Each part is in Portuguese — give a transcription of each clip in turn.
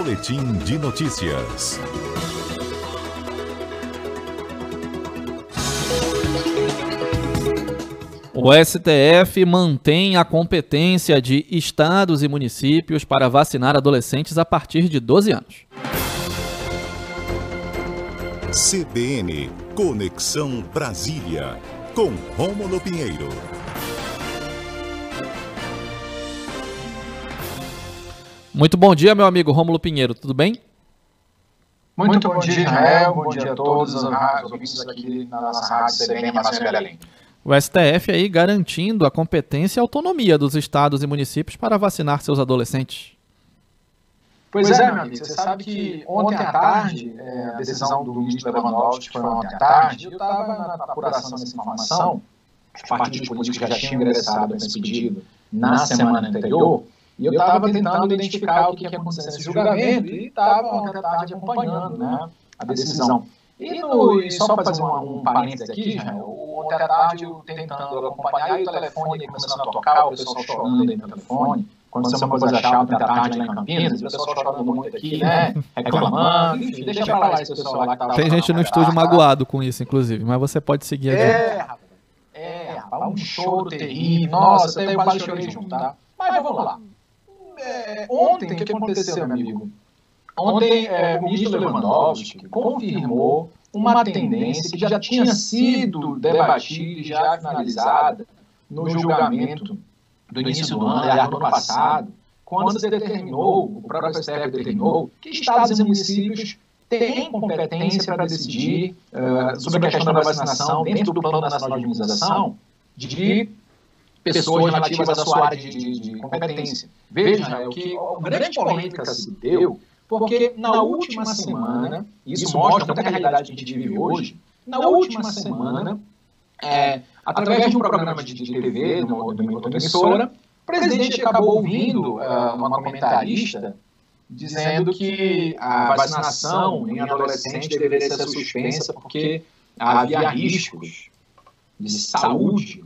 Boletim de notícias. O STF mantém a competência de estados e municípios para vacinar adolescentes a partir de 12 anos. CBN Conexão Brasília, com Rômulo Pinheiro. Muito bom dia, meu amigo Rômulo Pinheiro, tudo bem? Muito bom dia, Israel. Bom dia a todos os ouvintes aqui na nossa rádio CBN Márcio Belém. O STF aí garantindo a competência e autonomia dos estados e municípios para vacinar seus adolescentes. Pois é, meu amigo, você sabe que ontem à tarde, é, a decisão do ministro Lewandowski foi ontem à tarde, eu estava na apuração dessa informação, os partidos políticos já tinham ingressado esse pedido na semana anterior, e eu estava tentando identificar o que ia acontecer nesse julgamento e estava ontem à tarde acompanhando né, a decisão. E, no, e só para fazer um, um parênteses aqui, ontem à tarde eu tentando acompanhar e o telefone começando a tocar, o pessoal chorando aí no telefone. Aconteceu uma coisa chata à tarde lá em Campinas, o pessoal chorando muito aqui, né? Reclamando, enfim, deixa pra lá esse pessoal lá que tava Tem gente no estúdio magoado com isso, inclusive, mas você pode seguir adiante. É, rapaz. É, rapaz, um choro terrível. Nossa, até eu quase chorei junto, tá? Mas vamos lá. É, ontem, o que aconteceu, meu amigo? Ontem, é, o ministro Lewandowski confirmou uma tendência que já tinha sido debatida e já finalizada no julgamento do início do ano, aliás, do ano passado, quando se determinou, o próprio STF determinou, que estados e municípios têm competência para decidir uh, sobre a questão da vacinação dentro do Plano Nacional de Imunização de pessoas relativas à sua área de, de, de competência. Veja, o que a grande polêmica se deu porque na última semana, isso mostra muita realidade que a gente vive hoje, na última semana, é, através de um programa de, de TV, no, de uma emissora, o presidente acabou ouvindo uh, uma comentarista dizendo que a vacinação em adolescente deveria ser suspensa porque havia riscos de saúde.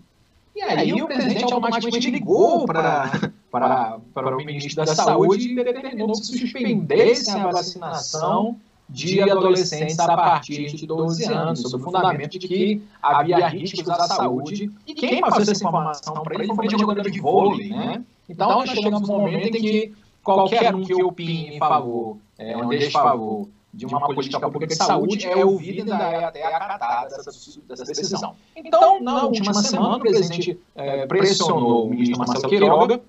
E aí o presidente automaticamente ligou para o ministro da Saúde e determinou que se suspendesse a vacinação de adolescentes a partir de 12 anos, sob o fundamento de que havia riscos à saúde. E quem passou essa informação para ele foi um jogador de vôlei, né? Então, nós chegamos num momento em que qualquer um que opine em favor, é, um desfavor de uma política pública de saúde é ouvido e ainda é até acatada dessa, dessa decisão. Então, na última semana, o presidente é, pressionou o ministro Marcelo Queiroga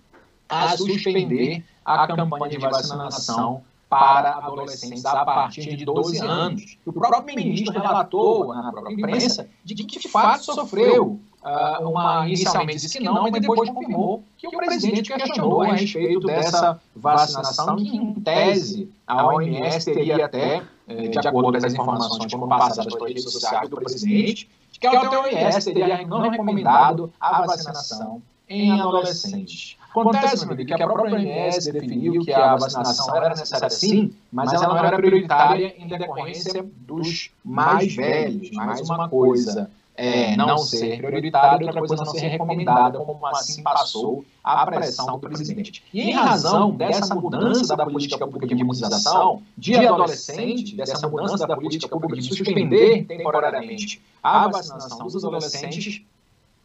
a suspender a campanha de vacinação para adolescentes a partir de 12 anos. O próprio ministro relatou na própria imprensa de que, de fato, sofreu uh, uma. Inicialmente disse que não, mas depois confirmou que o presidente questionou a respeito dessa vacinação, que, em tese, a OMS teria até, eh, de acordo com as informações que foram passadas pelas redes sociais do presidente, que a OMS teria não recomendado a vacinação em adolescentes. Acontece, meu que a própria OMS definiu que a vacinação era necessária sim, mas ela não era prioritária em decorrência dos mais velhos. Mais uma coisa é não ser prioritária, outra coisa não ser recomendada, como assim passou a pressão do presidente. E em razão dessa mudança da política pública de imunização de adolescente, dessa mudança da política pública de suspender temporariamente a vacinação dos adolescentes,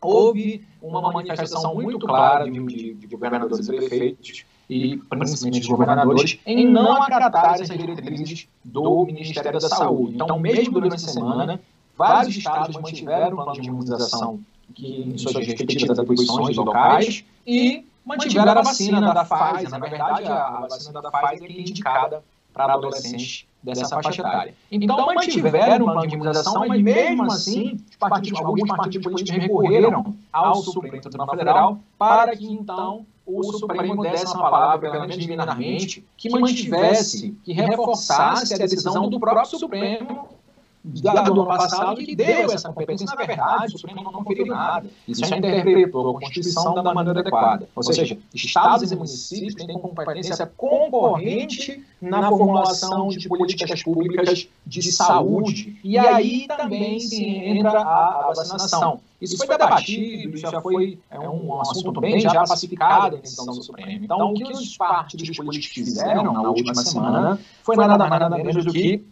houve uma manifestação muito clara de, de, de governadores e prefeitos, e principalmente de governadores, em não acatar as diretrizes do Ministério da Saúde. Então, mesmo durante a semana, vários estados mantiveram o plano de imunização que, em suas respectivas atribuições locais e mantiveram a vacina da Pfizer. Na verdade, a vacina da Pfizer é indicada para adolescentes dessa faixa etária. Então, mantiveram o plano de imunização, mas mesmo assim, partidos, alguns partidos políticos recorreram ao Supremo Tribunal Federal para que, então, o Supremo desse uma palavra grande liminarmente que mantivesse, que reforçasse a decisão do próprio Supremo dado no ano passado que deu essa competência. Na verdade, o Supremo não conferiu nada. Isso já interpretou a Constituição da maneira adequada. Ou seja, estados e municípios têm competência concorrente na formulação de políticas públicas de saúde. E aí também se entra a vacinação. Isso foi debatido, já foi é um assunto bem já pacificado na decisão do Supremo. Então, o que os partidos políticos fizeram na última semana foi nada mais nada menos do que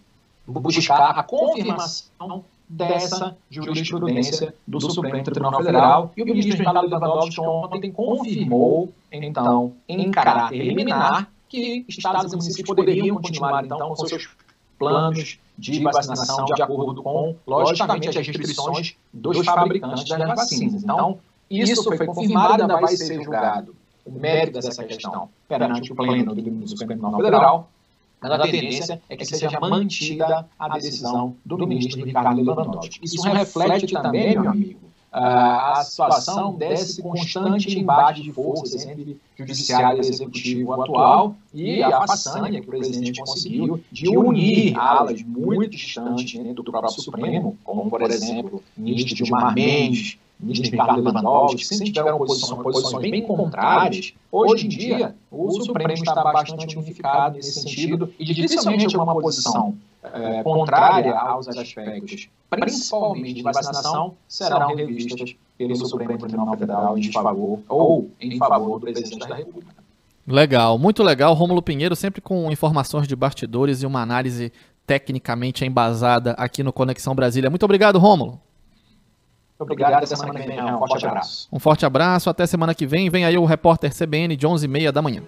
buscar a confirmação dessa jurisprudência do Supremo Tribunal Federal. E o ministro Ricardo Lewandowski ontem confirmou, então, em caráter liminar, que estados e municípios poderiam continuar, então, com seus planos de vacinação de acordo com, logicamente, as restrições dos fabricantes das vacinas. Então, isso foi confirmado ainda vai ser julgado o mérito dessa questão perante o pleno do Supremo Tribunal Federal, mas a tendência é que seja mantida a decisão do ministro Ricardo Lewandowski. Isso reflete também, meu amigo, a situação desse constante embate de forças entre judiciário e executivo atual e a façanha que o presidente conseguiu de unir alas muito distantes dentro do próprio Supremo, como, por exemplo, ministro Gilmar Mendes, ministro Ricardo Lewandowski, sempre tiveram posições, posições bem contrárias. Hoje em dia, o Supremo está bastante unificado nesse sentido e dificilmente alguma posição é, contrária aos aspectos, principalmente de vacinação, serão revistas pelo Supremo Tribunal Federal em favor ou em favor do presidente da República. Legal, muito legal. Rômulo Pinheiro sempre com informações de bastidores e uma análise tecnicamente embasada aqui no Conexão Brasília. Muito obrigado, Rômulo. Obrigado, até semana que vem. Um forte abraço. Um forte abraço, até semana que vem. Vem aí o repórter CBN de 11h30 da manhã.